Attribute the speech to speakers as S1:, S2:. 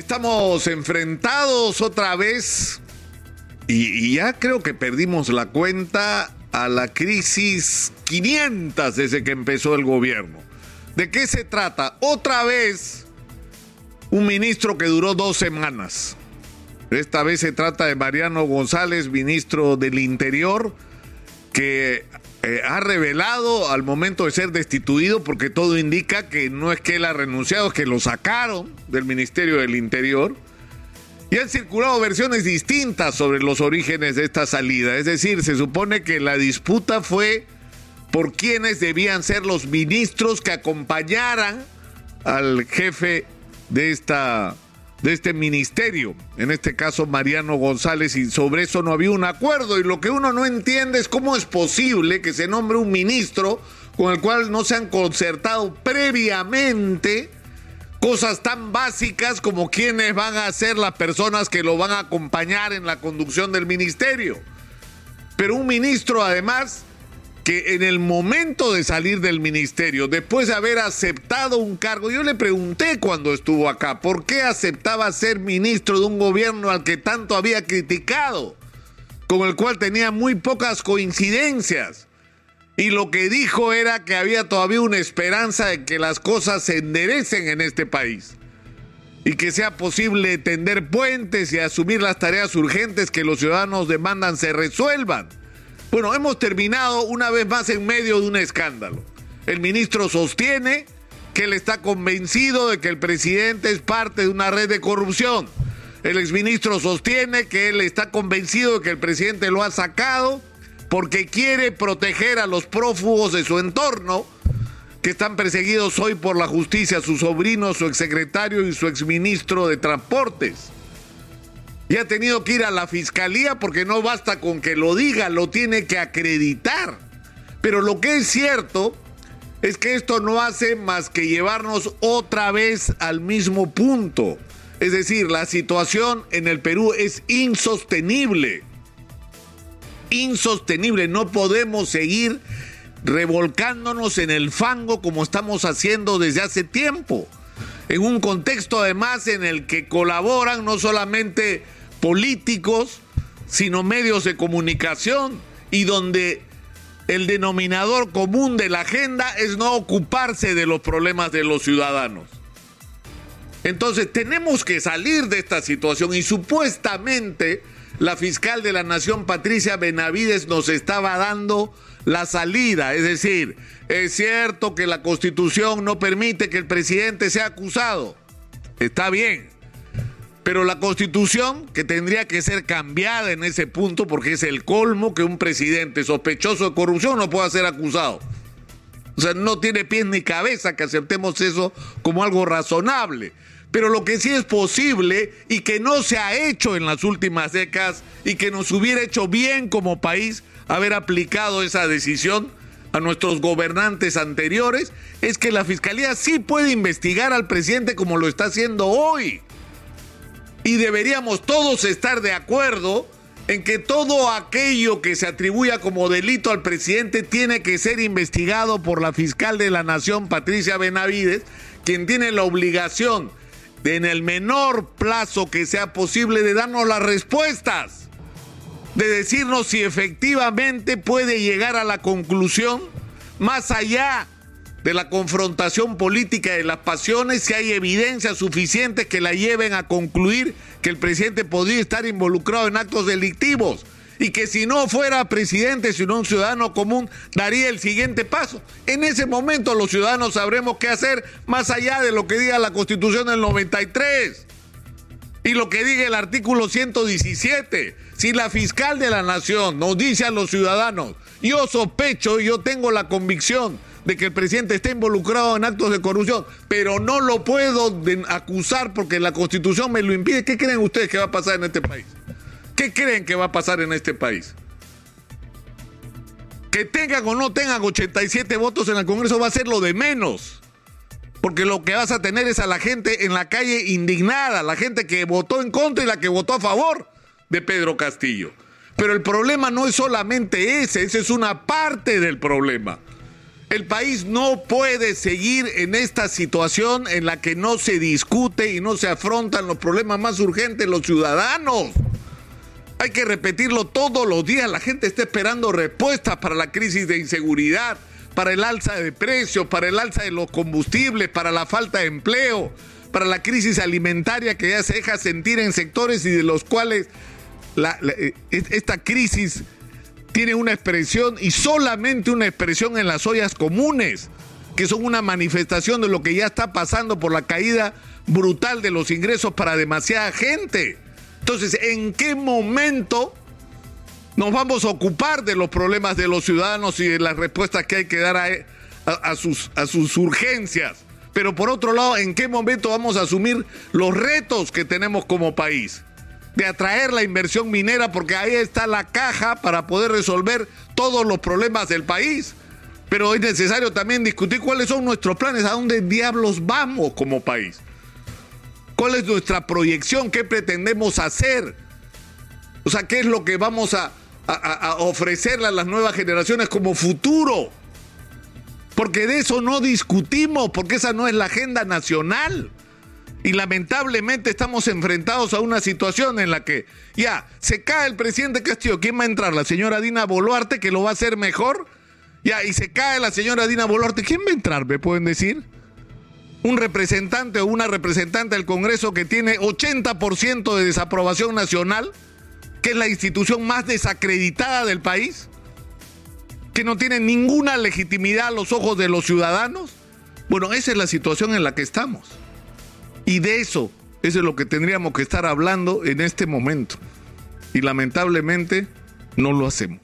S1: Estamos enfrentados otra vez y, ya creo que perdimos la cuenta a la crisis 500 desde que empezó el gobierno. ¿De qué se trata? Otra vez un ministro que duró dos semanas. Esta vez se trata de Mariano González, ministro del Interior, que eh, ha revelado al momento de ser destituido, porque todo indica que no es que él ha renunciado, es que lo sacaron del Ministerio del Interior. Y han circulado versiones distintas sobre los orígenes de esta salida. Es decir, se supone que la disputa fue por quienes debían ser los ministros que acompañaran al jefe de esta de este ministerio, en este caso Mariano González, y sobre eso no había un acuerdo. Y lo que uno no entiende es cómo es posible que se nombre un ministro con el cual no se han concertado previamente cosas tan básicas como quiénes van a ser las personas que lo van a acompañar en la conducción del ministerio. Pero un ministro además que en el momento de salir del ministerio, después de haber aceptado un cargo, yo le pregunté cuando estuvo acá, ¿por qué aceptaba ser ministro de un gobierno al que tanto había criticado, con el cual tenía muy pocas coincidencias? Y lo que dijo era que había todavía una esperanza de que las cosas se enderecen en este país y que sea posible tender puentes y asumir las tareas urgentes que los ciudadanos demandan se resuelvan. Bueno, hemos terminado una vez más en medio de un escándalo. El ministro sostiene que él está convencido de que el presidente es parte de una red de corrupción. El exministro sostiene que él está convencido de que el presidente lo ha sacado porque quiere proteger a los prófugos de su entorno que están perseguidos hoy por la justicia, su sobrino, su exsecretario y su exministro de Transportes y ha tenido que ir a la fiscalía porque no basta con que lo diga, lo tiene que acreditar. Pero lo que es cierto es que esto no hace más que llevarnos otra vez al mismo punto. Es decir, la situación en el Perú es insostenible. Insostenible. No podemos seguir revolcándonos en el fango como estamos haciendo desde hace tiempo. En un contexto además en el que colaboran no solamente políticos, sino medios de comunicación y donde el denominador común de la agenda es no ocuparse de los problemas de los ciudadanos. Entonces tenemos que salir de esta situación y supuestamente la fiscal de la Nación, Patricia Benavides, nos estaba dando la salida. Es decir, es cierto que la constitución no permite que el presidente sea acusado. Está bien, pero la constitución, que tendría que ser cambiada en ese punto, porque es el colmo que un presidente sospechoso de corrupción no pueda ser acusado. O sea, no tiene pies ni cabeza que aceptemos eso como algo razonable. Pero lo que sí es posible y que no se ha hecho en las últimas décadas y que nos hubiera hecho bien como país haber aplicado esa decisión a nuestros gobernantes anteriores, es que la Fiscalía sí puede investigar al presidente como lo está haciendo hoy y deberíamos todos estar de acuerdo en que todo aquello que se atribuya como delito al presidente tiene que ser investigado por la fiscal de la Nación, Patricia Benavides, quien tiene la obligación de en el menor plazo que sea posible de darnos las respuestas, de decirnos si efectivamente puede llegar a la conclusión más allá de la confrontación política de las pasiones si hay evidencia suficiente que la lleven a concluir que el presidente podría estar involucrado en actos delictivos y que si no fuera presidente, sino un ciudadano común, daría el siguiente paso. En ese momento los ciudadanos sabremos qué hacer más allá de lo que diga la Constitución del 93 y lo que diga el artículo 117. Si la fiscal de la nación nos dice a los ciudadanos, yo sospecho, yo tengo la convicción de que el presidente esté involucrado en actos de corrupción, pero no lo puedo acusar porque la constitución me lo impide. ¿Qué creen ustedes que va a pasar en este país? ¿Qué creen que va a pasar en este país? Que tengan o no tengan 87 votos en el Congreso va a ser lo de menos. Porque lo que vas a tener es a la gente en la calle indignada, la gente que votó en contra y la que votó a favor de Pedro Castillo. Pero el problema no es solamente ese, esa es una parte del problema. El país no puede seguir en esta situación en la que no se discute y no se afrontan los problemas más urgentes los ciudadanos. Hay que repetirlo todos los días. La gente está esperando respuestas para la crisis de inseguridad, para el alza de precios, para el alza de los combustibles, para la falta de empleo, para la crisis alimentaria que ya se deja sentir en sectores y de los cuales eh, esta crisis tiene una expresión y solamente una expresión en las ollas comunes, que son una manifestación de lo que ya está pasando por la caída brutal de los ingresos para demasiada gente. Entonces, ¿en qué momento nos vamos a ocupar de los problemas de los ciudadanos y de las respuestas que hay que dar a, sus, a sus urgencias? Pero por otro lado, ¿en qué momento vamos a asumir los retos que tenemos como país? De atraer la inversión minera porque ahí está la caja para poder resolver todos los problemas del país. Pero es necesario también discutir cuáles son nuestros planes, a dónde diablos vamos como país. ¿Cuál es nuestra proyección? ¿Qué pretendemos hacer? O sea, ¿qué es lo que vamos a, a ofrecerle a las nuevas generaciones como futuro? Porque de eso no discutimos, porque esa no es la agenda nacional. Y lamentablemente estamos enfrentados a una situación en la que ya se cae el presidente Castillo. ¿Quién va a entrar? ¿La señora Dina Boluarte que lo va a hacer mejor? Ya, y se cae la señora Dina Boluarte. ¿Quién va a entrar? ¿Me pueden decir? Un representante o una representante del Congreso que tiene 80% de desaprobación nacional, que es la institución más desacreditada del país, que no tiene ninguna legitimidad a los ojos de los ciudadanos. Bueno, esa es la situación en la que estamos. Y de eso, eso es lo que tendríamos que estar hablando en este momento. Y lamentablemente no lo hacemos.